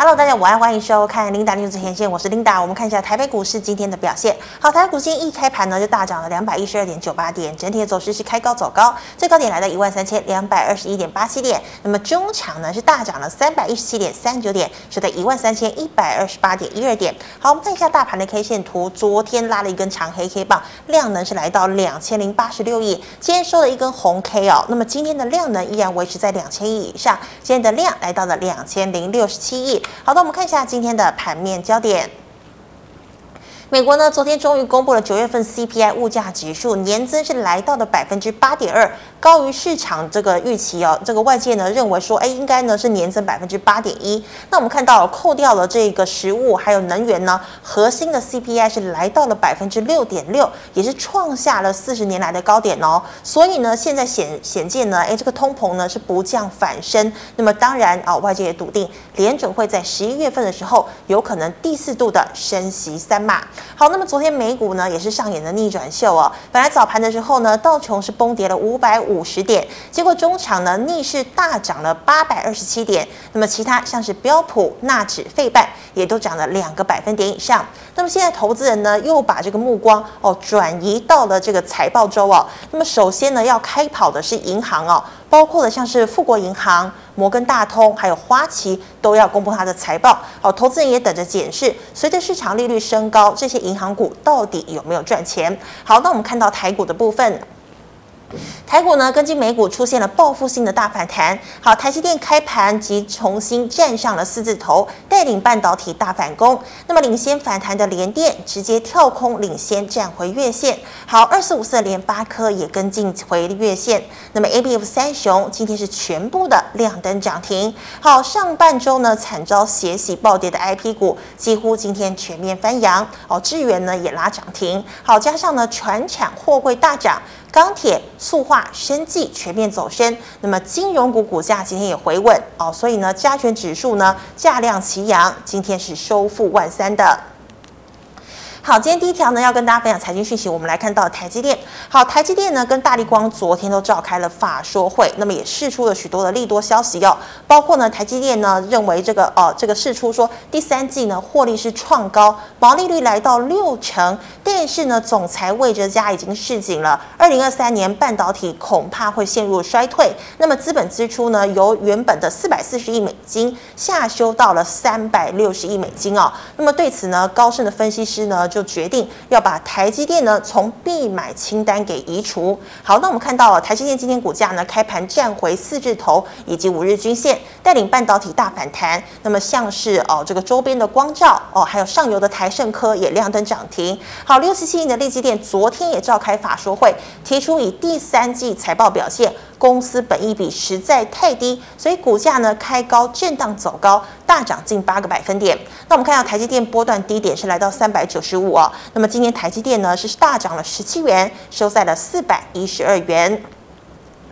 Hello，大家午安，欢迎收看 Linda News 前线，我是 Linda。我们看一下台北股市今天的表现。好，台北股市一开盘呢就大涨了两百一十二点九八点，整体的走势是开高走高，最高点来到一万三千两百二十一点八七点。那么中场呢是大涨了三百一十七点三九点，收在一万三千一百二十八点一二点。好，我们看一下大盘的 K 线图，昨天拉了一根长黑 K 棒，量能是来到两千零八十六亿，今天收了一根红 K 哦。那么今天的量能依然维持在两千亿以上，今天的量来到了两千零六十七亿。好的，我们看一下今天的盘面焦点。美国呢，昨天终于公布了九月份 CPI 物价指数年增是来到了百分之八点二，高于市场这个预期哦。这个外界呢认为说，哎，应该呢是年增百分之八点一。那我们看到扣掉了这个食物还有能源呢，核心的 CPI 是来到了百分之六点六，也是创下了四十年来的高点哦。所以呢，现在显显见呢，哎，这个通膨呢是不降反升。那么当然啊，外界也笃定联准会在十一月份的时候有可能第四度的升息三码。好，那么昨天美股呢也是上演了逆转秀哦。本来早盘的时候呢，道琼是崩跌了五百五五十点，结果中场呢逆势大涨了八百二十七点。那么其他像是标普、纳指、费半也都涨了两个百分点以上。那么现在投资人呢又把这个目光哦转移到了这个财报周哦。那么首先呢要开跑的是银行哦。包括了像是富国银行、摩根大通，还有花旗都要公布它的财报。好，投资人也等着检视，随着市场利率升高，这些银行股到底有没有赚钱？好，那我们看到台股的部分。台股呢，跟进美股出现了报复性的大反弹。好，台积电开盘即重新站上了四字头，带领半导体大反攻。那么领先反弹的联电直接跳空领先站回月线。好，二四五四联发科也跟进回月线。那么 ABF 三雄今天是全部的亮灯涨停。好，上半周呢惨遭血洗暴跌的 IP 股，几乎今天全面翻扬。哦，智源呢也拉涨停。好，加上呢船产货柜大涨。钢铁、塑化、生技全面走升，那么金融股股价今天也回稳哦，所以呢，加权指数呢价量齐扬，今天是收复万三的。好，今天第一条呢，要跟大家分享财经讯息。我们来看到台积电。好，台积电呢跟大立光昨天都召开了法说会，那么也释出了许多的利多消息哦，包括呢台积电呢认为这个呃这个释出说第三季呢获利是创高，毛利率来到六成，但是呢总裁魏哲家已经示警了，零二三年半导体恐怕会陷入衰退。那么资本支出呢由原本的四百四十亿美金下修到了三百六十亿美金哦。那么对此呢高盛的分析师呢。就决定要把台积电呢从必买清单给移除。好，那我们看到台积电今天股价呢开盘站回四字头以及五日均线，带领半导体大反弹。那么像是哦这个周边的光罩哦，还有上游的台胜科也亮灯涨停。好，六十七亿的力积电昨天也召开法说会，提出以第三季财报表现。公司本益比实在太低，所以股价呢开高震荡走高，大涨近八个百分点。那我们看到台积电波段低点是来到三百九十五哦，那么今天台积电呢是大涨了十七元，收在了四百一十二元。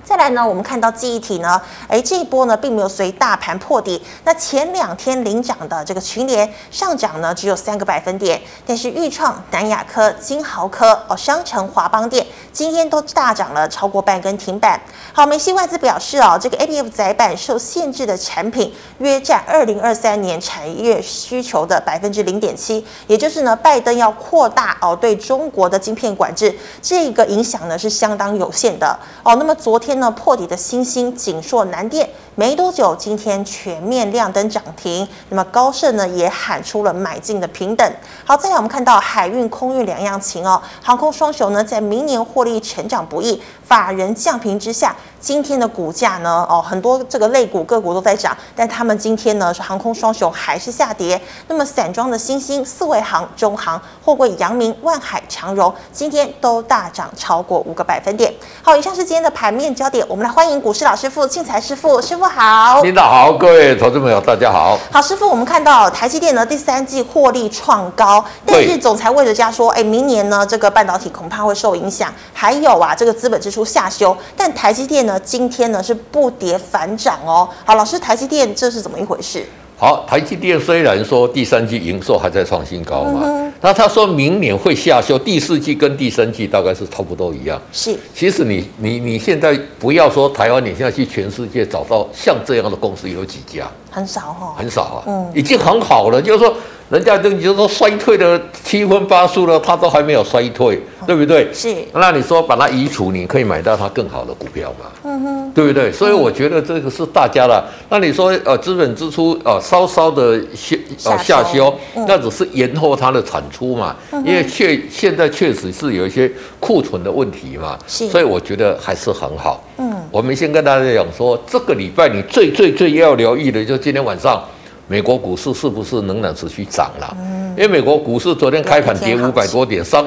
再来呢，我们看到记忆体呢，哎，这一波呢并没有随大盘破底。那前两天领涨的这个群联上涨呢只有三个百分点，但是钰创、南亚科、金豪科、哦商城、华邦电今天都大涨了超过半根停板。好，梅西外资表示哦，这个 ABF 载板受限制的产品约占二零二三年产业需求的百分之零点七，也就是呢，拜登要扩大哦对中国的晶片管制，这个影响呢是相当有限的哦。那么昨天。那破底的星星锦硕、南电没多久，今天全面亮灯涨停。那么高盛呢也喊出了买进的平等。好，再来我们看到海运、空运两样情哦，航空双雄呢在明年获利成长不易，法人降平之下。今天的股价呢？哦，很多这个类股个股都在涨，但他们今天呢是航空双雄还是下跌。那么散装的新兴、四维航、中航、货柜、阳明、万海、长荣今天都大涨超过五个百分点。好，以上是今天的盘面焦点，我们来欢迎股市老师傅庆财师傅，师傅好。领导好，各位投资朋友大家好。好，师傅，我们看到台积电呢第三季获利创高，但是总裁魏哲家说，哎，明年呢这个半导体恐怕会受影响，还有啊这个资本支出下修，但台积电。那今天呢是不跌反涨哦。好，老师，台积电这是怎么一回事？好，台积电虽然说第三季营收还在创新高嘛，嗯、那他说明年会下修，第四季跟第三季大概是差不多一样。是，其实你你你现在不要说台湾，你现在去全世界找到像这样的公司有几家？很少哈、哦，很少啊，嗯，已经很好了，就是说。人家都就是说衰退的七荤八素了，它都还没有衰退，对不对？是。那你说把它移除，你可以买到它更好的股票嘛？嗯哼，对不对？所以我觉得这个是大家的。那你说呃，资本支出呃稍稍的下呃下修，那只是延后它的产出嘛？因为确现在确实是有一些库存的问题嘛。是。所以我觉得还是很好。嗯。我们先跟大家讲说，这个礼拜你最最最要留意的，就是今天晚上。美国股市是不是仍然持续涨了？嗯，因为美国股市昨天开盘跌五百多点，上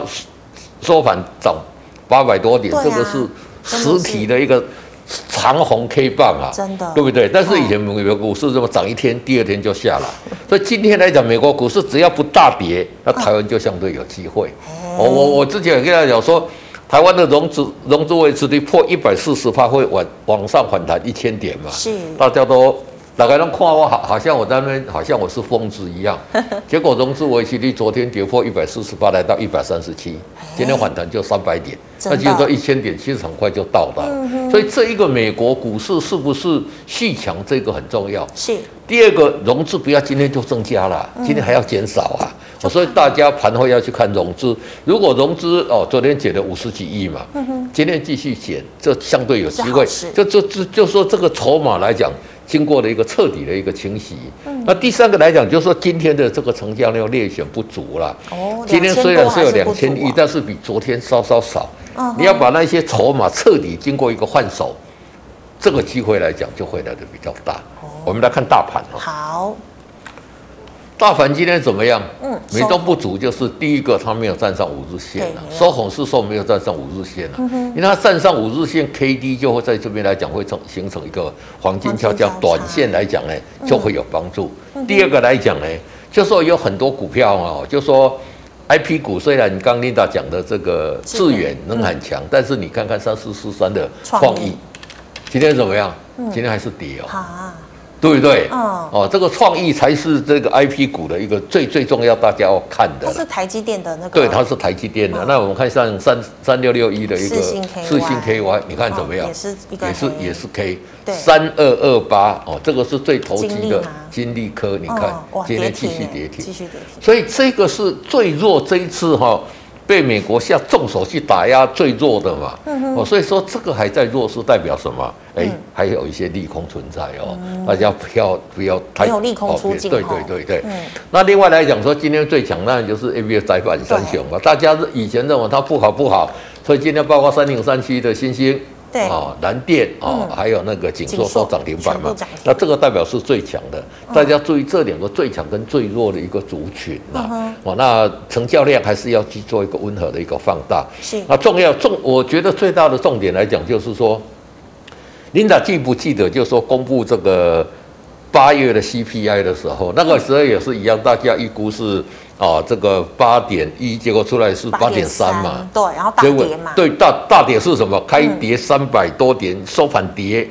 收盘涨八百多点，这个是实体的一个长红 K 棒啊，真的，对不对？但是以前美国股市这么涨一天，第二天就下来，所以今天来讲，美国股市只要不大跌，那台湾就相对有机会。我我我之前也跟大家讲说，台湾的融资融资维持率破一百四十趴，会往往上反弹一千点嘛？是，大家都。大概能看我好，好像我在那边，好像我是疯子一样。结果融资维持率昨天跌破一百四十八，来到一百三十七，今天反弹就三百点，那就是说一千点其实很快就到了。所以这一个美国股市是不是续强，这个很重要。是。第二个融资不要今天就增加了，今天还要减少啊。所以大家盘后要去看融资，如果融资哦，昨天减了五十几亿嘛，今天继续减，这相对有机会。就就就就说这个筹码来讲。经过了一个彻底的一个清洗，嗯、那第三个来讲，就是说今天的这个成交量略显不足了。哦，今天虽然是有两千亿，但是比昨天稍稍少。嗯、你要把那些筹码彻底经过一个换手，这个机会来讲就会来的比较大。哦、我们来看大盘。好。大盘今天怎么样？嗯，美中不足就是第一个，它没有站上五日线了。收红是说没有站上五日线了，因为它站上五日线，K D 就会在这边来讲会成形成一个黄金交叉，短线来讲呢就会有帮助。第二个来讲呢，就说有很多股票啊，就说 I P 股虽然你刚 Linda 讲的这个致远能很强，但是你看看三四四三的创意，今天怎么样？今天还是跌哦。对不对？嗯，哦，这个创意才是这个 IP 股的一个最最重要，大家要看的。它是台积电的那个。对，它是台积电的。嗯、那我们看上三三六六一的一个四星星 KY，你看怎么样？也是一个也是也是 K。对。三二二八哦，这个是最投机的金利科，你看、嗯、今天继续跌停，继续跌停。所以这个是最弱这一次哈。被美国下重手去打压最弱的嘛，哦，所以说这个还在弱势代表什么？哎，还有一些利空存在哦，大家不要不要太没有利空出尽。对对对对。那另外来讲说，今天最强那就是 A B 窄板三雄嘛，大家以前认为它不好不好，所以今天包括三零三七的新兴。对啊，蓝电啊，还有那个锦硕都涨停板嘛，那这个代表是最强的。大家注意这两个最强跟最弱的一个族群啊，哦，那成交量还是要去做一个温和的一个放大。是，那重要重，我觉得最大的重点来讲就是说，Linda 记不记得，就是说公布这个八月的 CPI 的时候，那个时候也是一样，大家预估是。啊，这个八点一，结果出来是八点三嘛？对，然后大跌嘛。对，大大跌是什么？开跌三百多点，嗯、收盘跌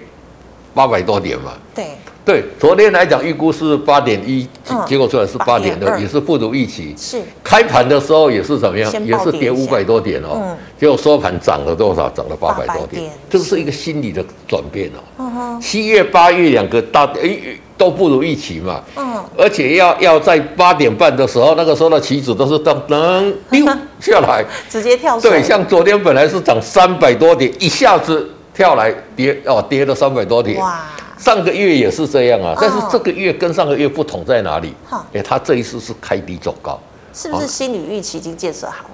八百多点嘛。对对，昨天来讲预估是八点一，结果出来是八点二，也是不如预期。是。开盘的时候也是怎么样？也是跌五百多点哦。嗯。结果收盘涨了多少？涨了八百多点。这是一个心理的转变哦。嗯哼。七月、八月两个大跌。诶都不如预期嘛，嗯，而且要要在八点半的时候，那个时候的棋子都是噔噔溜下来，直接跳。对，像昨天本来是涨三百多点，一下子跳来跌哦，跌了三百多点。哇，上个月也是这样啊，但是这个月跟上个月不同在哪里？好，哎，它这一次是开低走高，是不是心理预期已经建设好？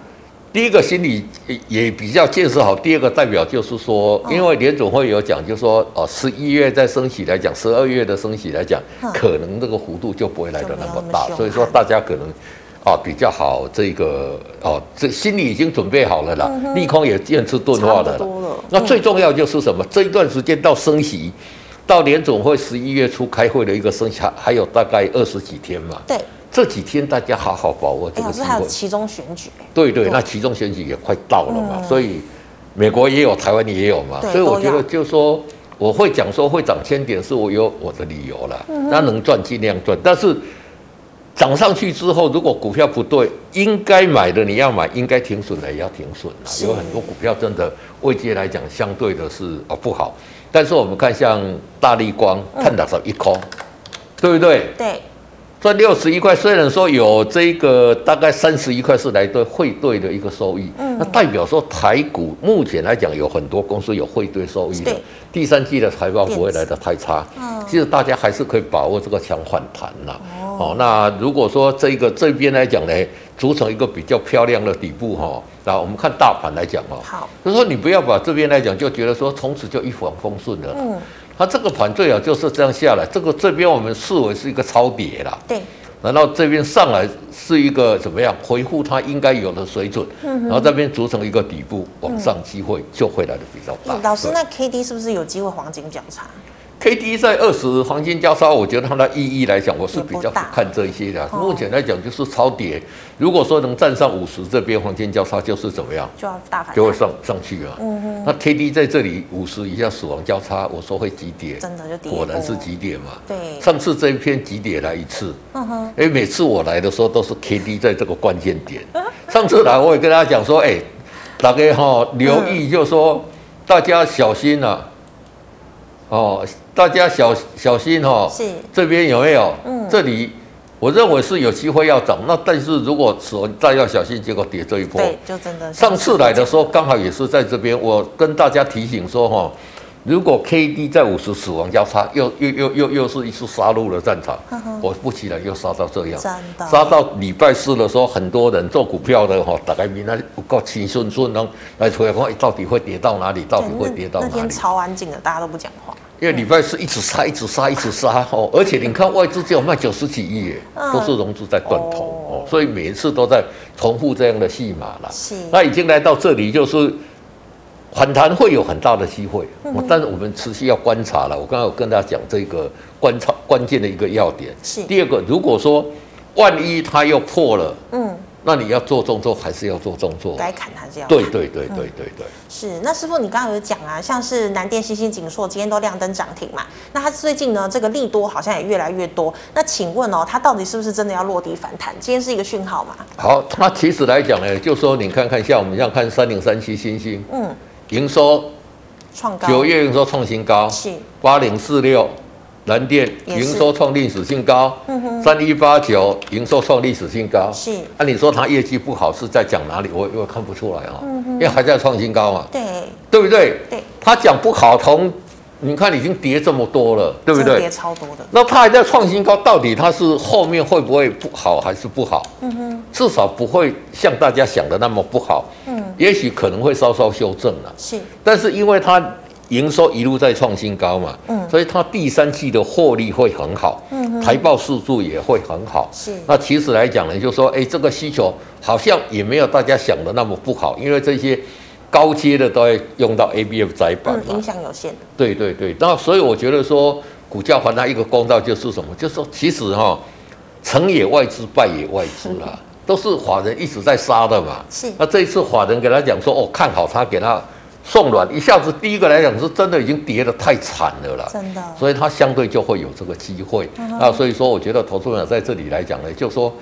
第一个心理也比较建设好，第二个代表就是说，因为联总会有讲，就是说，哦，十一月再升息来讲，十二月的升息来讲，可能这个幅度就不会来得那么大，所以说大家可能，啊，比较好，这个哦，这心理已经准备好了啦，利空也渐次钝化了。那最重要就是什么？这一段时间到升息，到联总会十一月初开会的一个剩下，还有大概二十几天嘛。对。这几天大家好好把握这个机会。还有期中选举。对对，那其中选举也快到了嘛，所以美国也有，台湾也有嘛，所以我觉得就是说，我会讲说会涨千点，是我有我的理由了。那能赚尽量赚，但是涨上去之后，如果股票不对，应该买的你要买，应该停损的也要停损了。有很多股票真的位阶来讲，相对的是哦不好。但是我们看像大力光，看到少一空，对不对？对。这六十一块，虽然说有这个大概三十一块是来对汇兑的一个收益，嗯，那代表说台股目前来讲有很多公司有汇兑收益的，第三季的财报不会来得太差，嗯，其实大家还是可以把握这个强反弹呐，哦，那如果说这个这边来讲呢，组成一个比较漂亮的底部哈，那我们看大盘来讲哦，好，就是说你不要把这边来讲就觉得说从此就一帆风顺了，嗯。它这个盘最好就是这样下来，这个这边我们视为是一个超跌啦。对。然后这边上来是一个怎么样？回复它应该有的水准。嗯。然后这边组成一个底部，往上机会就会来的比较大。嗯、老师，那 K D 是不是有机会黄金交叉？K D 在二十黄金交叉，我觉得它的意义来讲，我是比较看这一些的。目前来讲就是超跌。如果说能站上五十这边黄金交叉，就是怎么样？就要大盘就会上上去了。嗯哼。那 K D 在这里五十以下死亡交叉，我说会急跌，真的就跌。果然是急跌嘛。对。上次这一篇急跌来一次。嗯哼。哎，每次我来的时候都是 K D 在这个关键点。上次来我也跟大家讲说，哎，大家哈留意，就说大家小心啊。哦。大家小小心哈、哦，是这边有没有？嗯，这里我认为是有机会要涨，那但是如果说大家要小心，结果跌这一波，对，就真的。上次来的时候刚好也是在这边，我跟大家提醒说哈，如果 K D 在五十死亡交叉，又又又又又是一次杀入了战场，我不其然又杀到这样，杀到礼拜四的时候，很多人做股票的哈，大概比那不够轻顺顺，然后来出来看到底会跌到哪里，到底会跌到哪里？那天超安静的，大家都不讲话。因为礼拜四一直杀，一直杀，一直杀哦，而且你看外资只有卖九十几亿耶，都是融资在断头哦，所以每一次都在重复这样的戏码了。是，那已经来到这里，就是反弹会有很大的机会，但是我们持续要观察了。我刚刚有跟大家讲这个观察关键的一个要点。是，第二个，如果说万一它又破了，嗯。那你要做动作还是要做动作？该砍还是要砍？对对对对对对。是，那师傅，你刚刚有讲啊，像是南电、欣兴、景硕今天都亮灯涨停嘛？那它最近呢，这个利多好像也越来越多。那请问哦，它到底是不是真的要落地反弹？今天是一个讯号嘛？好，那其实来讲呢，就说你看看，像我们这样看三零三七星星，嗯，营收创高，九月营收创新高，是八零四六。南电营收创历史新高，三一八九营收创历史新高。是，按你说它业绩不好是在讲哪里？我我看不出来啊，因为还在创新高嘛。对，对不对？对，他讲不好，从你看已经跌这么多了，对不对？跌超多的。那它还在创新高，到底它是后面会不会不好还是不好？嗯哼，至少不会像大家想的那么不好。嗯，也许可能会稍稍修正了。是，但是因为它。营收一路在创新高嘛，嗯，所以它第三季的获利会很好，嗯，财报数据也会很好，是。那其实来讲呢，就是说，哎，这个需求好像也没有大家想的那么不好，因为这些高阶的都会用到 ABF 载板嘛，影响有限。对对对，那所以我觉得说，股价还它一个公道就是什么？就是说，其实哈、哦，成也外资，败也外资啦，嗯、都是法人一直在杀的嘛。是。那这一次法人给他讲说，哦，看好他，给他。送软一下子，第一个来讲是真的已经跌得太惨了啦，真的，所以它相对就会有这个机会那。所以说，我觉得投资者在这里来讲呢，就说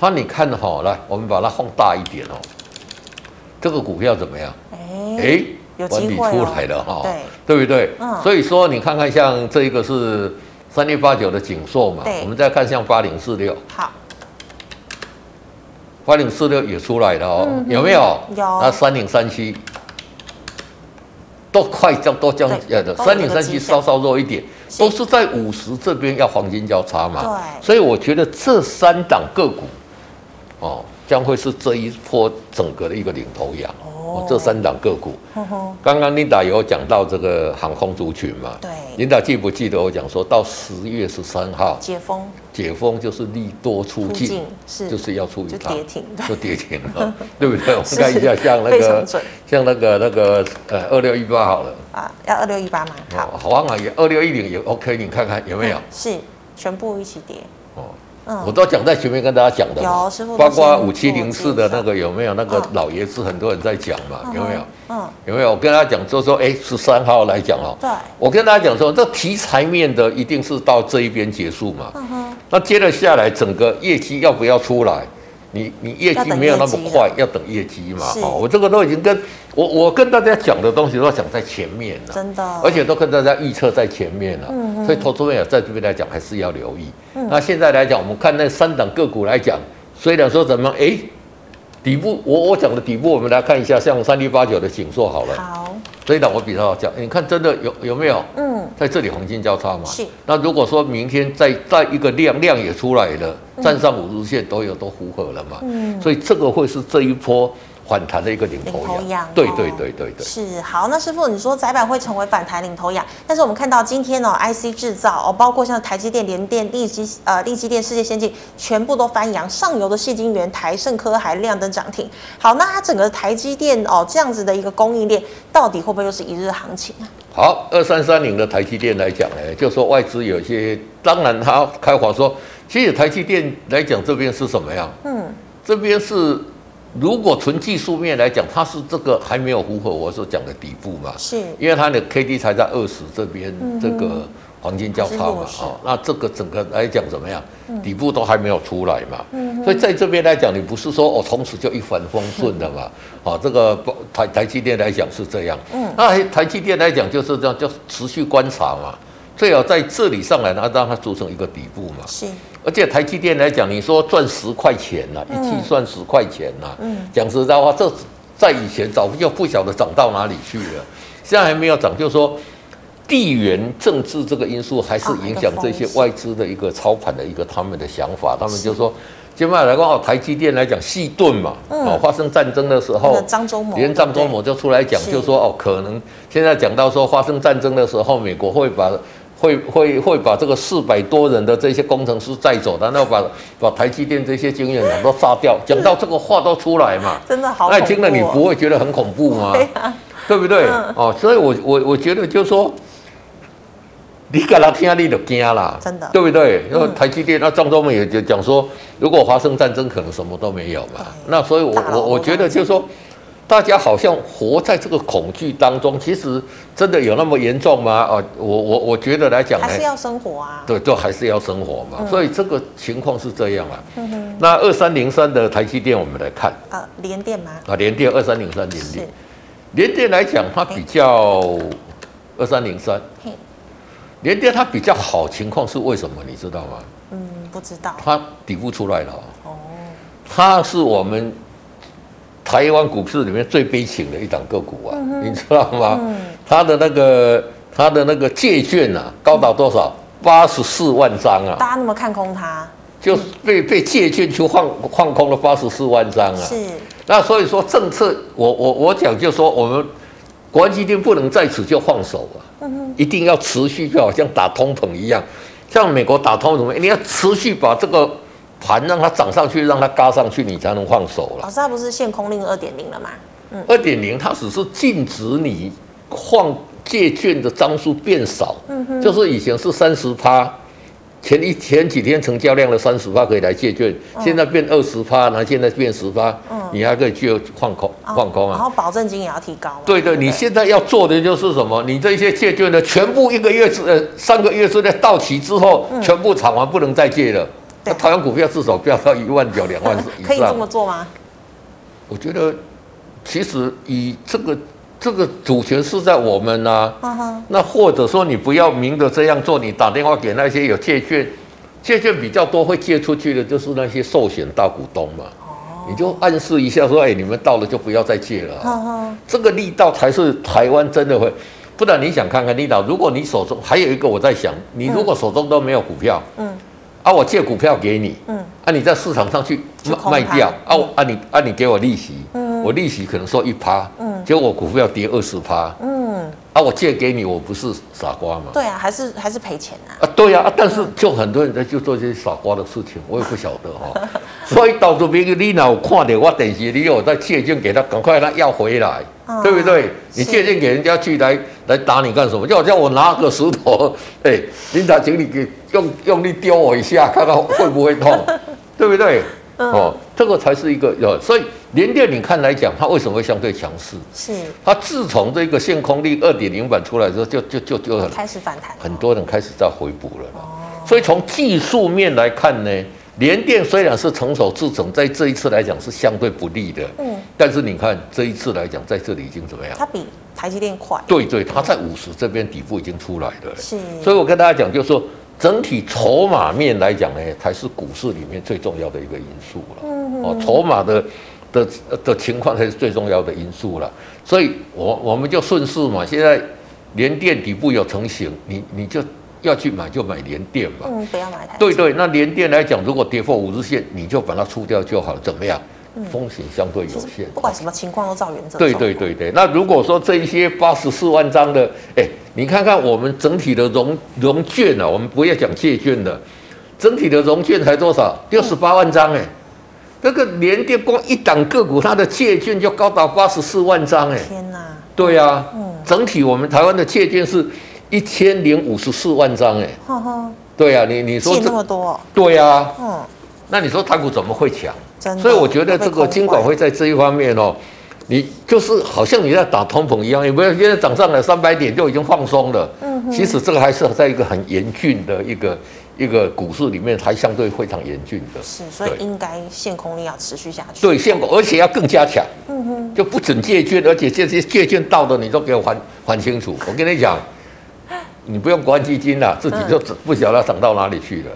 他你看好，来，我们把它放大一点哦，这个股票怎么样？哎哎，有机会出来了哈，对对不对？所以说你看看像这一个是三六八九的景硕嘛，我们再看像八零四六，好，八零四六也出来了哦，有没有？有。那三零三七。都快降，都将呃的，三零三七稍稍弱一点，都是在五十这边要黄金交叉嘛。对，所以我觉得这三档个股，哦，将会是这一波整个的一个领头羊。哦，这三档个股，刚刚琳达有讲到这个航空族群嘛？对，琳达记不记得我讲说到十月十三号解封，解封就是利多出尽，是就是要出一趟，就跌停，就跌停了，对不对？我们看一下，像那个像那个那个呃二六一八好了啊，要二六一八吗？好，好啊，也二六一零也 OK，你看看有没有？是全部一起跌，哦，我都讲在前面跟大家讲的，有师傅，包括五七零四的那个有没有？那个老爷子很多人在讲嘛，有没有？嗯，有没有？我跟大家讲，就说，哎，十三号来讲哦，对，我跟大家讲说，这题材面的一定是到这一边结束嘛，嗯哼，那接着下来，整个业绩要不要出来？你你业绩没有那么快，要等业绩嘛？哦，我这个都已经跟我我跟大家讲的东西都讲在前面了，真的，而且都跟大家预测在前面了。嗯，所以投资朋友在这边来讲还是要留意。嗯，那现在来讲，我们看那三档个股来讲，虽然说怎么哎，底部我我讲的底部，我们来看一下，像三六八九的景硕好了。好。这一档我比较好讲，你看真的有有没有？嗯，在这里黄金交叉嘛。是。那如果说明天再再一个量量也出来了，站上五日线都有都符合了嘛。嗯。所以这个会是这一波。反弹的一个领头羊，对对对对对，是好。那师傅，你说窄板会成为反弹领头羊，但是我们看到今天呢，IC 制造哦，包括像台积电、联电、力基呃力基电、世界先进，全部都翻扬，上游的矽晶圆、台盛科还亮灯涨停。好，那它整个台积电哦这样子的一个供应链，到底会不会又是一日行情啊？好，二三三零的台积电来讲呢，就说外资有些，当然他开话说，其实台积电来讲这边是什么样？嗯，这边是。如果纯技术面来讲，它是这个还没有符合我所讲的底部嘛？是，因为它的 K D 才在二十这边，这个黄金交叉嘛，哦，那这个整个来讲怎么样？底部都还没有出来嘛，所以在这边来讲，你不是说哦从此就一帆风顺的嘛？哦，这个台台积电来讲是这样，嗯，那台积电来讲就是这样，就持续观察嘛。最好在这里上来，然后让它组成一个底部嘛。是。而且台积电来讲，你说赚十块钱呐，一季赚十块钱呐。嗯。讲实在话，这在以前早就不晓得涨到哪里去了。现在还没有涨，就是说地缘政治这个因素还是影响这些外资的一个操盘的一个他们的想法。他们就说，接下来的话，台积电来讲，细盾嘛，哦，发生战争的时候，张忠谋，连张忠谋就出来讲，就说哦，可能现在讲到说发生战争的时候，美国会把。会会会把这个四百多人的这些工程师带走，然后把把台积电这些经验人都炸掉。讲到这个话都出来嘛，真的好。那听了你不会觉得很恐怖吗？对，啊、对不对？嗯、哦，所以我我我觉得就是说，你给他听你就惊啦，真的，对不对？因为台积电，那张忠谋也就讲说，如果发生战争，可能什么都没有嘛。那所以我我我觉得就是说。大家好像活在这个恐惧当中，其实真的有那么严重吗？啊，我我我觉得来讲，还是要生活啊。对，都还是要生活嘛。嗯、所以这个情况是这样啊。嗯。那二三零三的台积电，我们来看。啊，联电吗？啊，联电二三零三联电。联电来讲，它比较二三零三。嘿。联电它比较好情况是为什么？你知道吗？嗯，不知道。它底部出来了。哦。它是我们。台湾股市里面最悲情的一档个股啊，嗯、你知道吗？嗯、它的那个它的那个借券啊，高达多少？八十四万张啊！大家那么看空它，就被被借券去放放空了八十四万张啊！是。那所以说政策，我我我讲就说，我们国安基金不能在此就放手啊，嗯、一定要持续，就好像打通膨一样，像美国打通膨，你要持续把这个。盘让它涨上去，让它嘎上去，你才能放手了。老师，它不是限空令二点零了吗？嗯，二点零它只是禁止你放借券的张数变少。嗯哼，就是以前是三十趴，前一前几天成交量的三十趴可以来借券，嗯、现在变二十趴，然后现在变十趴，嗯，你还可以去放空放空啊。然后保证金也要提高。对对，你现在要做的就是什么？你这些借券的全部一个月之呃三个月之内到期之后，嗯、全部偿完，不能再借了。那台湾股票至少不要到一万九、两万以上。可以这么做吗？我觉得，其实以这个这个主权是在我们呐、啊。Uh huh. 那或者说你不要明着这样做，你打电话给那些有借券、借券比较多会借出去的，就是那些寿险大股东嘛。Uh. 你就暗示一下说，哎，你们到了就不要再借了。Uh. 这个力道才是台湾真的会。不然你想看看力道，如果你手中还有一个，我在想，你如果手中都没有股票，嗯。嗯啊，我借股票给你，嗯，啊，你在市场上去卖卖掉，啊，啊，你啊，你给我利息，嗯，我利息可能说一趴，嗯，结果我股票跌二十趴，嗯，啊，我借给你，我不是傻瓜吗？对啊，还是还是赔钱啊？啊，对啊，但是就很多人在就做这些傻瓜的事情，我也不晓得哈，所以到时候别个你哪有看到我电视，你有在借券给他，赶快让他要回来，嗯、对不对？你借券给人家去来来打你干什么？就好像我拿个石头，哎，琳达，请你给用用力丢我一下，看看会不会痛，对不对？嗯、哦，这个才是一个有，所以联电你看来讲，它为什么会相对强势？是它自从这个限空力二点零版出来之后，就就就就很开始反弹，很多人开始在回补了。哦，所以从技术面来看呢，联电虽然是成熟制程，在这一次来讲是相对不利的。嗯，但是你看这一次来讲，在这里已经怎么样？它比台积电快。对对，它在五十这边底部已经出来了。是，所以我跟大家讲，就是说。整体筹码面来讲呢，才是股市里面最重要的一个因素了。嗯哦，筹码的的的情况才是最重要的因素了。所以我，我我们就顺势嘛。现在联电底部有成型，你你就要去买，就买联电吧。嗯，不要买台。对对，那联电来讲，如果跌破五日线，你就把它出掉就好了。怎么样？风险相对有限，不管什么情况都照原则。对对对对，那如果说这一些八十四万张的，哎，你看看我们整体的融融券啊，我们不要讲借券的，整体的融券才多少？六十八万张哎，这个联电光一档个股，它的借券就高达八十四万张哎，天哪！对啊，嗯，整体我们台湾的借券是一千零五十四万张哎，对啊，你你说借那么多？对啊，嗯，那你说台股怎么会强？所以我觉得这个金管会在这一方面哦，你就是好像你在打通膨一样，你不要现在涨上来三百点就已经放松了。嗯，其实这个还是在一个很严峻的一个一个股市里面，还相对非常严峻的。是，所以应该限空令要持续下去。对，限空，而且要更加强。嗯哼，就不准借券，而且这些借券到的你都给我还还清楚。我跟你讲，你不用关基金了，自己就不晓得涨到哪里去了。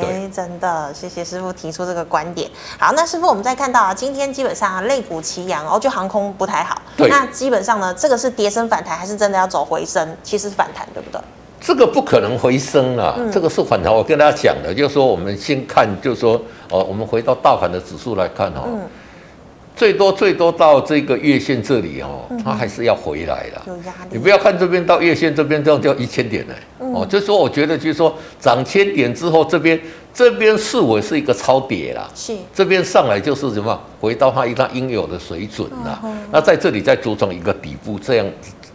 哎，真的，谢谢师傅提出这个观点。好，那师傅，我们再看到啊，今天基本上啊，类股齐扬，哦，就航空不太好。对。那基本上呢，这个是跌升反弹，还是真的要走回升？其实是反弹，对不对？这个不可能回升啊，嗯、这个是反弹。我跟大家讲的，就是说，我们先看，就是说，哦，我们回到大盘的指数来看哈、哦。嗯最多最多到这个月线这里哦，它还是要回来了。有压力。你不要看这边到月线这边这样就一千点呢。哦，就是说我觉得就是说涨千点之后，这边这边视为是一个超跌啦。是。这边上来就是什么？回到它一个应有的水准了。那在这里再组成一个底部，这样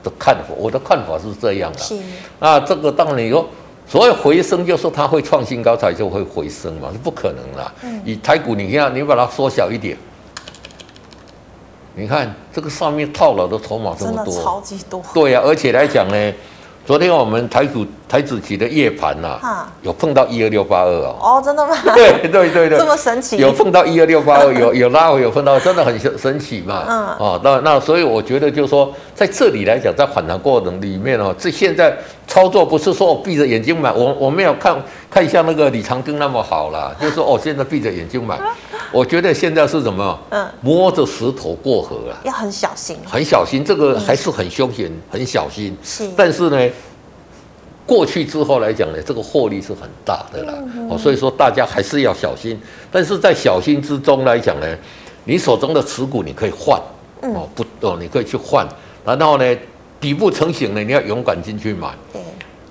的看法，我的看法是这样的。是。那这个当然你说所谓回升，就是说它会创新高才就会回升嘛，是不可能啦。以台股你看，你把它缩小一点。你看这个上面套牢的筹码这么多，超级多。对呀、啊，而且来讲呢，昨天我们台股台子期的夜盘呐，有碰到一二六八二哦。哦，真的吗？对对对对，这么神奇。有碰到一二六八二，有有拉回，有碰到，真的很神神奇嘛。嗯。哦，那那所以我觉得就是说，在这里来讲，在反弹过程里面哦，这现在操作不是说我闭着眼睛买，我我没有看看像那个李长庚那么好啦，就是说哦，现在闭着眼睛买。我觉得现在是什么？嗯，摸着石头过河啊，要很小心，很小心，这个还是很凶险，很小心。是，但是呢，过去之后来讲呢，这个获利是很大的啦。哦，所以说大家还是要小心。但是在小心之中来讲呢，你手中的持股你可以换，哦不哦，你可以去换。然后呢，底部成型了，你要勇敢进去买。对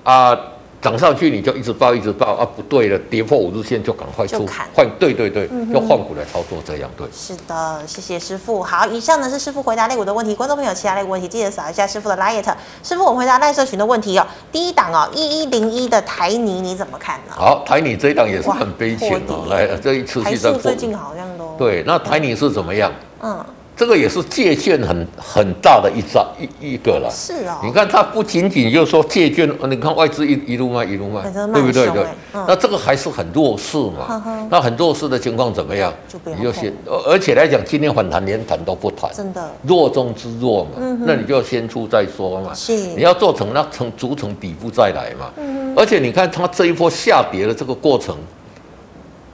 啊。涨上去你就一直抱一直抱啊，不对了，跌破五日线就赶快出换，对对对，要换股来操作，这样对。是的，谢谢师傅。好，以上呢是师傅回答类股的问题，观众朋友其他类股问题记得扫一下师傅的 liet。师傅，我回答赖社群的问题哦。第一档哦，一一零一的台泥你怎么看呢？好，台泥这一档也是很悲情哦，来这一次台塑最近好像都对，那台泥是怎么样？嗯。这个也是借券很很大的一张一一个了，是啊、哦。你看它不仅仅就是说借券，你看外资一一路卖一路卖，对不对？对，嗯、那这个还是很弱势嘛。呵呵那很弱势的情况怎么样？就不要你就先，而且来讲，今天反弹连弹都不弹，真的弱中之弱嘛。嗯、那你就先出再说嘛。是。你要做成那成逐成底部再来嘛。嗯、而且你看它这一波下跌的这个过程，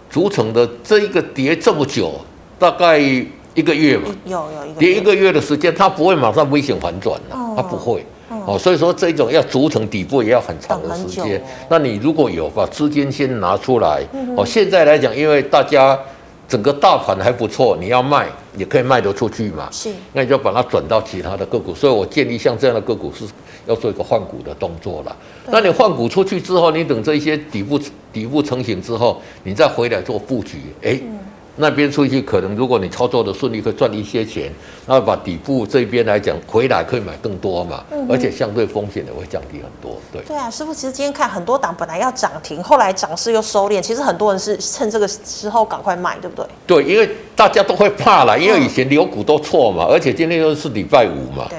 组成的这一个跌这么久，大概。一个月嘛，有有一个跌一个月的时间，它不会马上危险反转的，它不会哦，所以说这种要逐层底部也要很长的时间。那你如果有把资金先拿出来哦，现在来讲，因为大家整个大盘还不错，你要卖也可以卖得出去嘛，是，那你就把它转到其他的个股。所以我建议像这样的个股是要做一个换股的动作了。那你换股出去之后，你等这些底部底部成型之后，你再回来做布局，哎。那边出去，可能如果你操作的顺利，可以赚一些钱，然后把底部这边来讲回来可以买更多嘛，嗯、而且相对风险也会降低很多。对对啊，师傅，其实今天看很多档本来要涨停，后来涨势又收敛，其实很多人是趁这个时候赶快卖，对不对？对，因为大家都会怕了，因为以前牛股都错嘛，而且今天又是礼拜五嘛。对。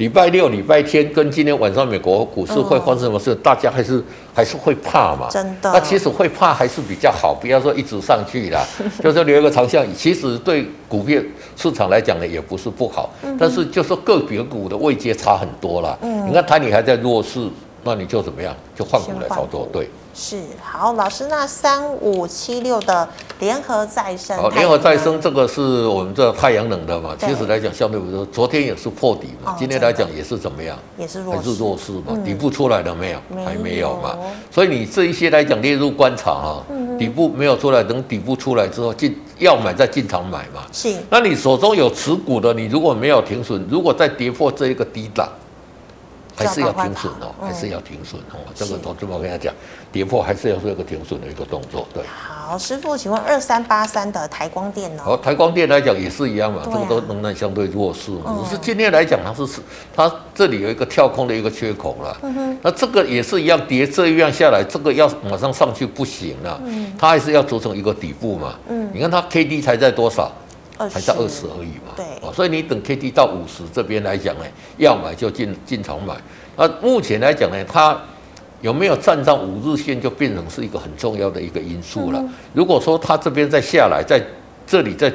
礼拜六、礼拜天跟今天晚上美国股市会发生什么事？大家还是还是会怕嘛？真的。那其实会怕还是比较好，不要说一直上去了，就是留一个长线。其实对股票市场来讲呢，也不是不好。但是就是个别股的位阶差很多了。嗯。你看台你还在弱势，那你就怎么样？就换股来操作，对。是好，老师，那三五七六的联合再生，好，联合再生这个是我们这太阳能的嘛？其实来讲，相对不说，昨天也是破底嘛，今天来讲也是怎么样？也是弱，还是弱势嘛？底部出来了没有？还没有嘛？所以你这一些来讲列入观察哈，底部没有出来，等底部出来之后进要买再进场买嘛。是，那你手中有持股的，你如果没有停损，如果再跌破这一个低档。还是要停损哦，还是要停损哦。这个投资我跟他讲，跌破还是要做一个停损的一个动作。对，好，师傅，请问二三八三的台光电呢？好，台光电来讲也是一样嘛，这个都能量相对弱势嘛。只是今天来讲，它是它这里有一个跳空的一个缺口了。那这个也是一样，跌这一样下来，这个要马上上去不行了。它还是要组成一个底部嘛。嗯你看它 K D 才在多少？还在二十而已嘛，对，所以你等 K D 到五十这边来讲呢，要买就进进场买。那目前来讲呢，它有没有站上五日线，就变成是一个很重要的一个因素了。如果说它这边再下来，在这里在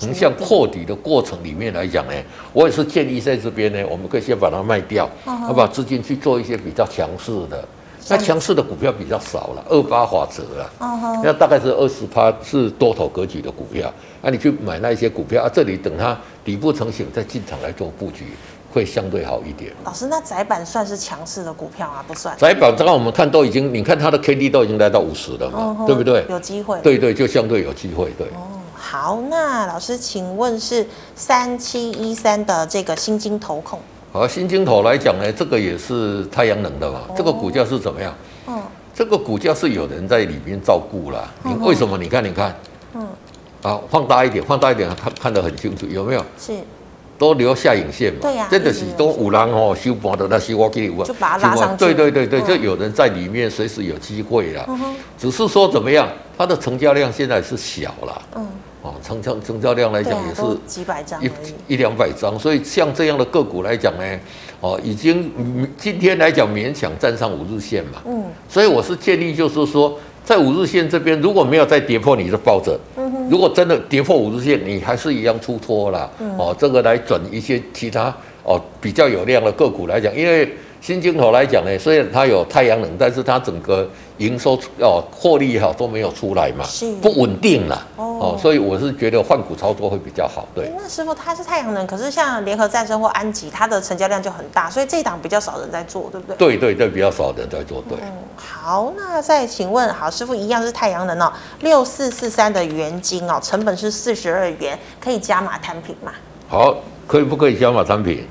横向破底的过程里面来讲呢，我也是建议在这边呢，我们可以先把它卖掉，我把资金去做一些比较强势的。那强势的股票比较少了，二八法则了，那大概是二十趴是多头格局的股票，那你去买那一些股票啊，这里等它底部成型再进场来做布局，会相对好一点。老师，那窄板算是强势的股票啊？不算。窄板刚刚我们看都已经，你看它的 K D 都已经来到五十了嘛，对不对？有机会。对对，就相对有机会，对。哦，好，那老师，请问是三七一三的这个新金投控？好，新晶头来讲呢，这个也是太阳能的嘛。这个股价是怎么样？嗯，这个股价是有人在里面照顾了。你为什么？你看，你看，嗯，好，放大一点，放大一点，看看得很清楚，有没有？是，都留下影线嘛。对呀，真的是都五郎哦，修博的那些我给你，就把它拉上去。对对对对，就有人在里面，随时有机会了。只是说怎么样，它的成交量现在是小了。嗯。哦，成交成交量来讲也是几百张，一一两百张，所以像这样的个股来讲呢，哦，已经今天来讲勉强站上五日线嘛。嗯，所以我是建议就是说，在五日线这边如果没有再跌破，你就抱着。嗯。如果真的跌破五日线，你还是一样出脱了。嗯。哦，这个来转一些其他哦比较有量的个股来讲，因为。新晶头来讲呢，虽然它有太阳能，但是它整个营收哦获利也好都没有出来嘛，不稳定啦哦，所以我是觉得换股操作会比较好。对，那师傅它是太阳能，可是像联合再生或安吉，它的成交量就很大，所以这一档比较少人在做，对不对？对对对，比较少人在做。对，嗯，好，那再请问，好师傅一样是太阳能哦，六四四三的原金哦，成本是四十二元，可以加码摊平吗？好，可以不可以加码摊平？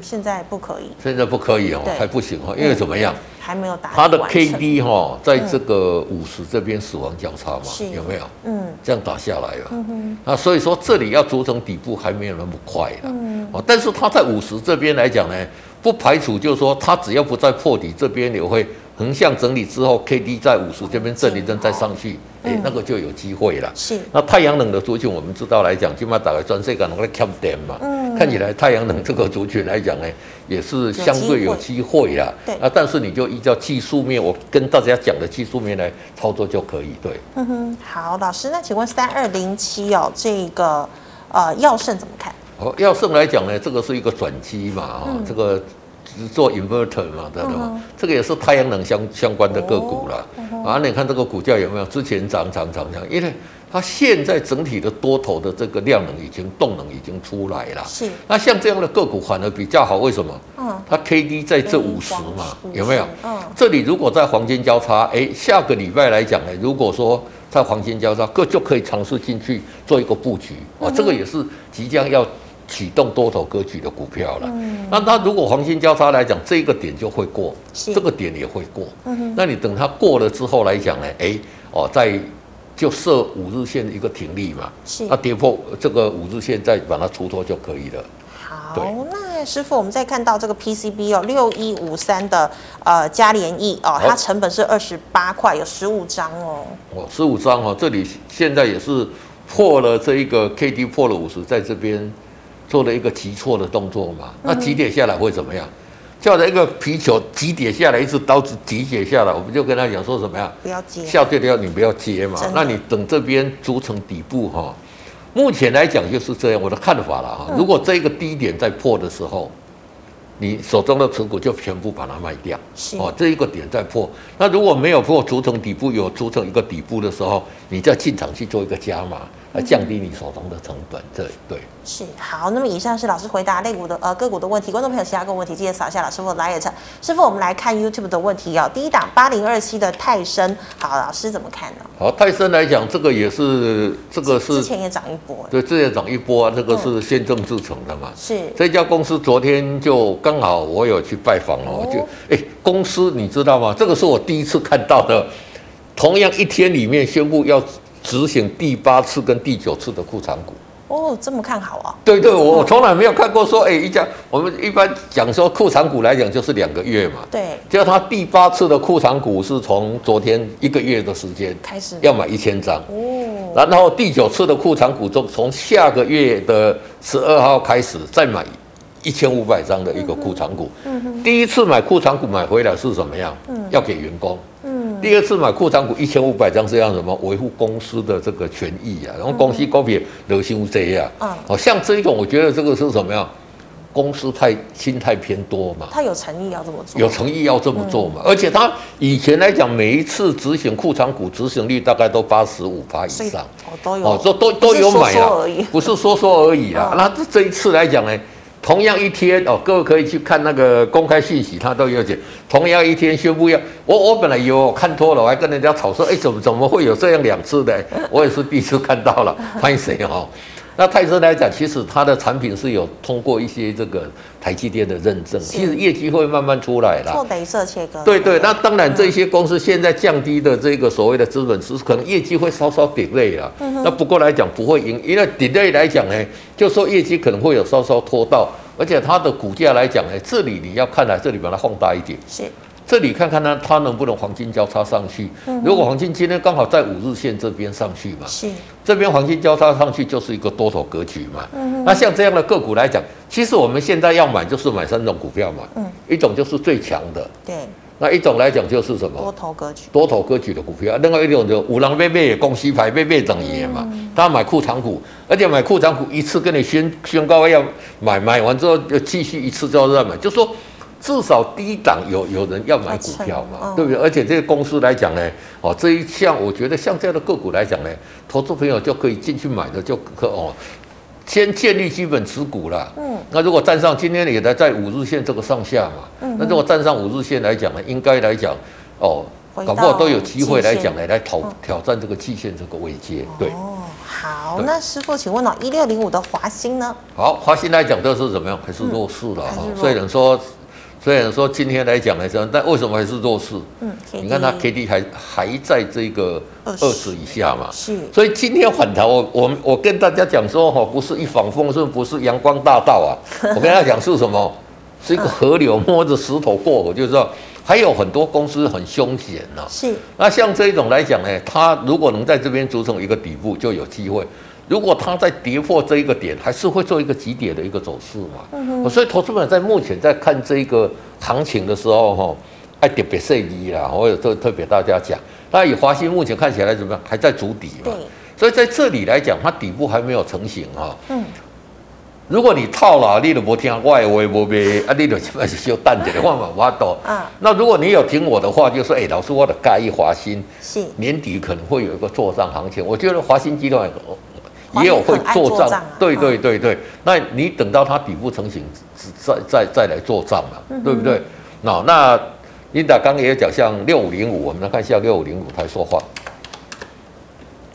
现在不可以，现在不可以哦，还不行哦，因为怎么样？还没有打。它的 K D 哈，在这个五十这边死亡交叉嘛，有没有？嗯，这样打下来了。嗯哼。那所以说这里要组成底部还没有那么快了。嗯。哦，但是它在五十这边来讲呢，不排除就是说它只要不在破底，这边也会。横向整理之后，K D 在五十这边震一震再上去，哎、欸，那个就有机会了。是。那太阳能的族群，我们知道来讲，起码打个专税港能够看点嘛。嗯。看起来太阳能这个族群来讲呢，也是相对有机会啦。对。啊，但是你就依照技术面，我跟大家讲的技术面来操作就可以。对。嗯哼。好，老师，那请问三二零七哦，这个呃耀盛怎么看？哦，耀盛来讲呢，这个是一个转机嘛，啊、嗯，这个。只是做 inverter 嘛，对吧？嗯、这个也是太阳能相相关的个股了。哦、啊，你看这个股价有没有之前涨涨涨涨？因为它现在整体的多头的这个量能已经动能已经出来了。是。那像这样的个股反而比较好，为什么？嗯。它 K D 在这五十嘛，有没有？嗯。这里如果在黄金交叉，哎，下个礼拜来讲呢，如果说在黄金交叉，各就可以尝试进去做一个布局。啊，这个也是即将要。启动多头格局的股票了，嗯、那它如果黄金交叉来讲，这个点就会过，是这个点也会过。嗯、哼那你等它过了之后来讲呢？哎，哦，在就设五日线一个停利嘛，是，那跌破这个五日线再把它出脱就可以了。好，那师傅，我们再看到这个 PCB 哦，六一五三的呃嘉联益哦，它成本是二十八块，有十五张哦。哦，十五张哦，这里现在也是破了这一个 K D 破了五十，在这边做了一个急挫的动作嘛。那急跌下来会怎么样？叫着一个皮球急跌下来，一只刀子急跌下来，我们就跟他讲说什么呀？不要接，下跌的要你不要接嘛。那你等这边筑成底部哈。目前来讲就是这样，我的看法了哈。如果这个低点在破的时候，你手中的持股就全部把它卖掉。是哦，这一个点在破，那如果没有破，组成底部有组成一个底部的时候，你再进场去做一个加码。来降低你手中的成本，对对是好。那么以上是老师回答类股的呃个股的问题，观众朋友其他个问题记得扫一下老师傅的 LINE。师傅，我们来看 YouTube 的问题哦。第一档八零二七的泰森，好，老师怎么看呢？好，泰森来讲，这个也是这个是之前也涨一波，对，之前涨一波啊，这个是先正制成的嘛。是这家公司昨天就刚好我有去拜访了，哦、就哎，公司你知道吗？这个是我第一次看到的，同样一天里面宣布要。执行第八次跟第九次的库藏股哦，这么看好啊？对对，我从来没有看过说，哎，一家我们一般讲说库藏股来讲就是两个月嘛，对，就他第八次的库藏股是从昨天一个月的时间开始。要买一千张。哦，然后第九次的库藏股从从下个月的十二号开始再买一千五百张的一个库藏股，嗯哼，第一次买库藏股买回来是什么样？嗯，要给员工。第二次买库藏股一千五百张是要什么？维护公司的这个权益啊，然后公司股票流行这样。嗯，哦，像这一种，我觉得这个是什么样？公司太心态偏多嘛。他有诚意要这么做。有诚意要这么做嘛？嗯、而且他以前来讲，每一次执行库藏股执行率大概都八十五趴以上。哦，都有。哦，都都都有买啊，不是说说而已啊。那这这一次来讲呢？同样一天哦，各位可以去看那个公开信息，他都有写。同样一天宣布要我，我本来有看错了，我还跟人家吵说，哎，怎么怎么会有这样两次的？我也是第一次看到了，欢迎谁哦？那泰森来讲，其实它的产品是有通过一些这个台积电的认证，其实业绩会慢慢出来了。做镭射切割。对对，那当然这些公司现在降低的这个所谓的资本池，可能业绩会稍稍 delay 了。那不过来讲不会赢，因为 delay 来讲呢。就说业绩可能会有稍稍拖到，而且它的股价来讲呢，这里你要看来这里把它放大一点，是这里看看呢，它能不能黄金交叉上去？如果黄金今天刚好在五日线这边上去嘛，是这边黄金交叉上去就是一个多头格局嘛。那像这样的个股来讲，其实我们现在要买就是买三种股票嘛，嗯，一种就是最强的，对。那一种来讲就是什么？多头格局，多头格局的股票。另外一种就五郎背背公司牌背背等爷嘛，他买库藏股，而且买库藏股一次跟你宣宣告要买，买完之后又继续一次之后再买，就说至少低档有有人要买股票嘛，对不对？而且这个公司来讲呢，哦这一项我觉得像这样的个股来讲呢，投资朋友就可以进去买的就可哦。先建立基本持股了，嗯，那如果站上今天也在在五日线这个上下嘛，嗯，那如果站上五日线来讲呢，应该来讲，哦，搞不好都有机会来讲呢来挑挑战这个季线这个位阶，对。哦，好，那师傅，请问哦，一六零五的华新呢？好，华新来讲都是怎么样？还是弱势了哈，所以人说。虽然说今天来讲来讲，但为什么还是弱势？嗯，你看它 K D 还还在这个二十以下嘛？是。所以今天反弹，我我我跟大家讲说哈，不是一帆风顺，不是阳光大道啊。我跟大家讲是什么？是一个河流，摸着石头过河，就是说还有很多公司很凶险呐。是。那像这一种来讲呢，它如果能在这边组成一个底部，就有机会。如果它在跌破这一个点，还是会做一个急跌的一个走势嘛。嗯。所以投资者在目前在看这个行情的时候，哈，爱特别适宜啦。我有特特别大家讲，那以华新目前看起来怎么样？还在筑底嘛。对。所以在这里来讲，它底部还没有成型哈。嗯。如果你套了，你都不听我的话，不卖，啊，你就基本是修淡点的话嘛，我懂。嗯。那如果你有听我的话，就说，哎，老师，我的盖一华新，是年底可能会有一个做账行情。我觉得华新集团。也有会做账，啊、对对对对，那你等到它底部成型，再再再来做账嘛，嗯、对不对？那那英达刚刚也讲，像六五零五，我们来看一下六五零五台说话，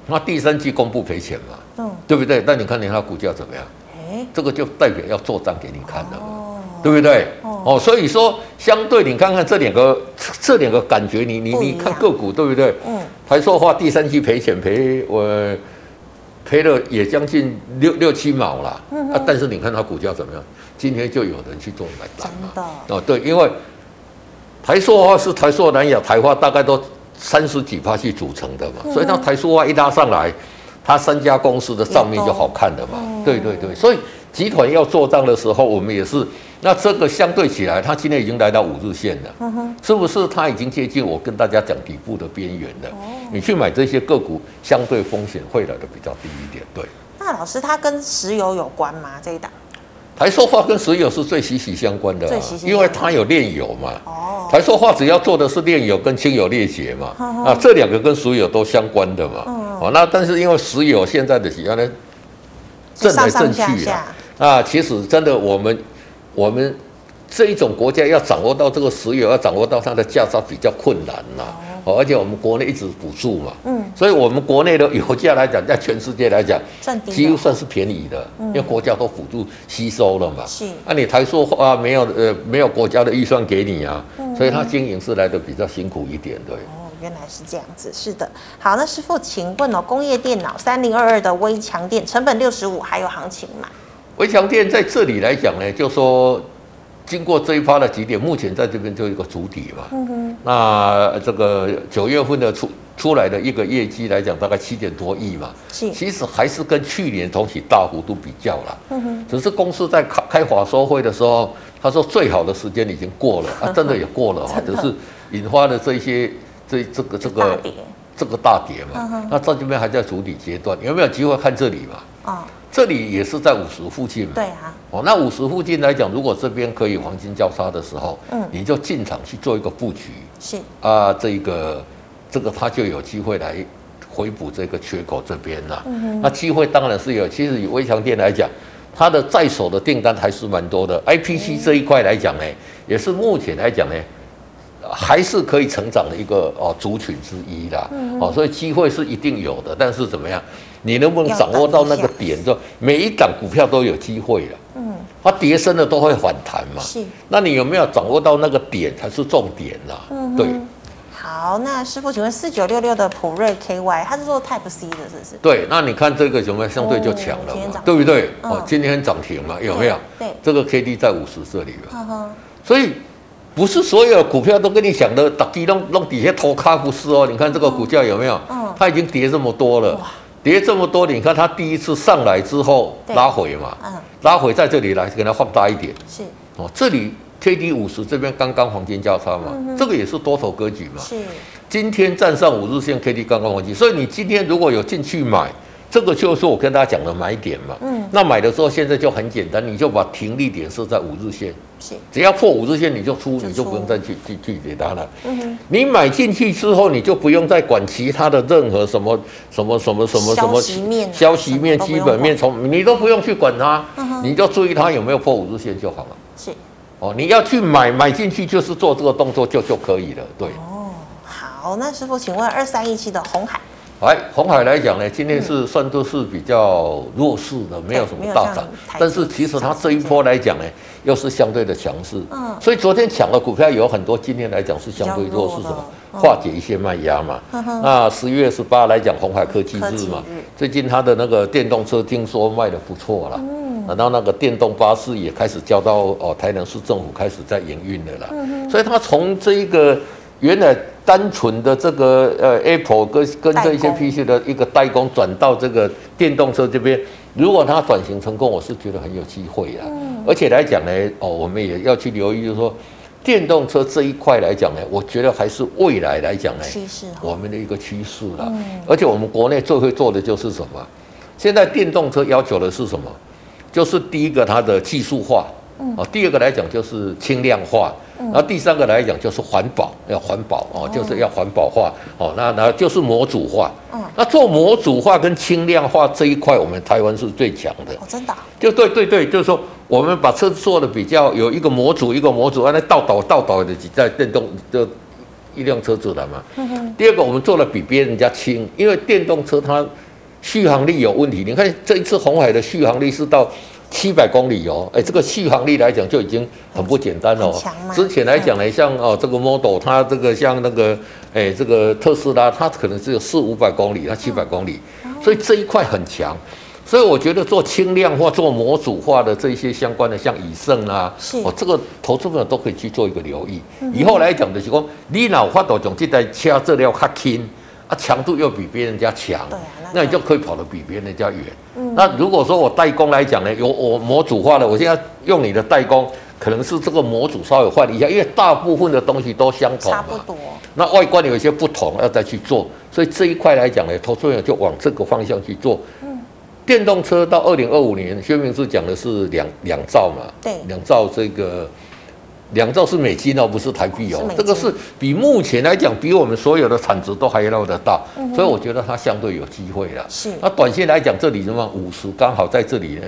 那第三季公布赔钱嘛，嗯，对不对？那你看你它股价怎么样？欸、这个就代表要做账给你看的嘛，哦、对不对？哦，哦，所以说相对你看看这两个这两个感觉你，你你你看个股对不对？嗯。台塑化第三季赔钱赔我赔了也将近六六七毛了，嗯、啊！但是你看它股价怎么样？今天就有人去做买单嘛？哦，对，因为台塑化是台塑、南亚、台化大概都三十几趴去组成的嘛，嗯、所以当台塑化一拉上来，它三家公司的账面就好看的嘛。嗯、对对对，所以集团要做账的时候，我们也是。那这个相对起来，它今天已经来到五日线了，嗯、是不是？它已经接近我跟大家讲底部的边缘了。哦、你去买这些个股，相对风险会来的比较低一点。对。那老师，它跟石油有关吗？这一档？台塑化跟石油是最息息相关的，啊，因为它有炼油嘛。哦。台塑化只要做的是炼油跟清油裂解嘛，嗯、啊，这两个跟石油都相关的嘛。嗯。哦，那但是因为石油现在的几样呢，震来震去啊，啊，其实真的我们。我们这一种国家要掌握到这个石油，要掌握到它的价差比较困难呐。哦，而且我们国内一直补助嘛，嗯，所以我们国内的油价来讲，在全世界来讲，几乎算是便宜的，因为国家都辅助吸收了嘛。是，那你台塑啊，没有呃，没有国家的预算给你啊，所以它经营是来的比较辛苦一点，对。哦，原来是这样子，是的。好，那师傅，请问哦，工业电脑三零二二的微强电，成本六十五，还有行情吗？威强电在这里来讲呢，就说经过这一波的几点，目前在这边就一个主底嘛。嗯哼。那这个九月份的出出来的一个业绩来讲，大概七点多亿嘛。是。其实还是跟去年同期大幅度比较了。嗯哼。只是公司在开开法说会的时候，他说最好的时间已经过了啊，真的也过了哈，只是引发了这些这这个这个这个大跌嘛。那在这边还在主底阶段，有没有机会看这里嘛？啊。这里也是在五十附近嘛？对啊。哦，那五十附近来讲，如果这边可以黄金交叉的时候，嗯，你就进场去做一个布局。是。啊，这个这个它就有机会来回补这个缺口这边了。嗯哼。那机会当然是有。其实以微强电来讲，它的在手的订单还是蛮多的。IPC 这一块来讲呢，也是目前来讲呢，还是可以成长的一个哦族群之一啦。嗯。哦，所以机会是一定有的，但是怎么样？你能不能掌握到那个点？就每一档股票都有机会了。嗯，它跌深了都会反弹嘛。是。那你有没有掌握到那个点才是重点呐？嗯，对。好，那师傅，请问四九六六的普瑞 KY，它是做 Type C 的，是不是？对，那你看这个有没有相对就强了嘛？对不对？哦，今天涨停嘛，有没有？对。这个 K D 在五十这里嘛。所以不是所有的股票都跟你想的，打低弄弄底下偷卡不是哦。你看这个股价有没有？嗯。它已经跌这么多了。跌这么多，你看它第一次上来之后拉回嘛，嗯，拉回在这里来给它放大一点，是。哦，这里 K D 五十这边刚刚黄金交叉嘛，嗯、这个也是多头格局嘛，是，今天站上五日线 K D 刚刚黄金，所以你今天如果有进去买。这个就是我跟大家讲的买点嘛，嗯，那买的时候现在就很简单，你就把停利点设在五日线，是，只要破五日线你就出，就出。你就不用再去去去给它了，嗯哼，你买进去之后你就不用再管其他的任何什么什么什么什么什么消息面、啊、消息面基本面从你都不用去管它，嗯、你就注意它有没有破五日线就好了，是，哦，你要去买买进去就是做这个动作就就可以了，对，哦，好，那师傅请问二三一七的红海。哎，红海来讲呢，今天是算都是比较弱势的，没有什么大涨。但是其实它这一波来讲呢，又是相对的强势。嗯。所以昨天抢的股票有很多，今天来讲是相对弱势，什么化解一些卖压嘛。那十一月十八来讲，鸿海科技日嘛，最近它的那个电动车听说卖得不错了。嗯。然后那个电动巴士也开始交到哦，台南市政府开始在营运的了。嗯。所以它从这一个。原来单纯的这个呃 Apple 跟跟这些 PC 的一个代工转到这个电动车这边，如果它转型成功，我是觉得很有机会啊。嗯、而且来讲呢，哦，我们也要去留意，就是说电动车这一块来讲呢，我觉得还是未来来讲呢，趋势我们的一个趋势了。嗯、而且我们国内最会做的就是什么？现在电动车要求的是什么？就是第一个它的技术化，嗯，哦，第二个来讲就是轻量化。然后第三个来讲就是环保，要环保哦，就是要环保化哦。那那就是模组化。嗯。那做模组化跟轻量化这一块，我们台湾是最强的。哦，真的。就对对对，就是说我们把车做的比较有一个模组一个模组，那倒倒倒倒的几在电动的一辆车子的嘛。第二个，我们做的比别人家轻，因为电动车它续航力有问题。你看这一次红海的续航力是到。七百公里哦，哎，这个续航力来讲就已经很不简单了哦。之前来讲呢，像哦这个 Model，它这个像那个哎这个特斯拉，它可能只有四五百公里，它七百公里，所以这一块很强。所以我觉得做轻量化、做模组化的这一些相关的，像以盛啊，是哦，这个投资朋友都可以去做一个留意。嗯、以后来讲的是讲，你脑发到总这台车质量较轻，啊，强度又比别人家强，那，那你就可以跑得比别人家远。嗯，那如果说我代工来讲呢，有我模组化的，我现在用你的代工，可能是这个模组稍微换一下，因为大部分的东西都相同嘛，差不多。那外观有一些不同，要再去做。所以这一块来讲呢，投资人就往这个方向去做。嗯。电动车到二零二五年，薛明志讲的是两两兆嘛？对，两兆这个两兆是美金哦，不是台币哦。这个是比目前来讲，比我们所有的产值都还要的大，嗯、所以我觉得它相对有机会了。是，那短线来讲，这里什么五十刚好在这里呢。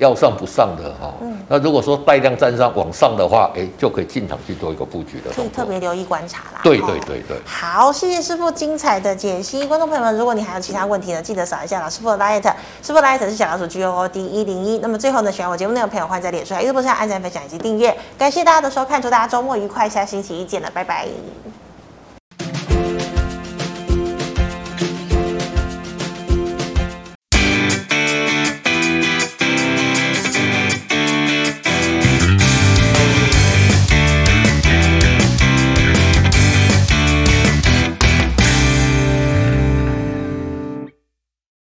要上不上的哈，嗯，那如果说带量站上往上的话，哎，就可以进场去做一个布局的，可以特别留意观察啦。对对对对，好，谢谢师傅精彩的解析。观众朋友们，如果你还有其他问题呢，记得扫一下老师傅的 LINE，师傅的 LINE 是小老鼠 G O O D 一零一。那么最后呢，喜欢我节目内容的朋友，欢迎在脸书、YouTube 上按赞、分享以及订阅。感谢大家的收看，祝大家周末愉快，下星期一见了，拜拜。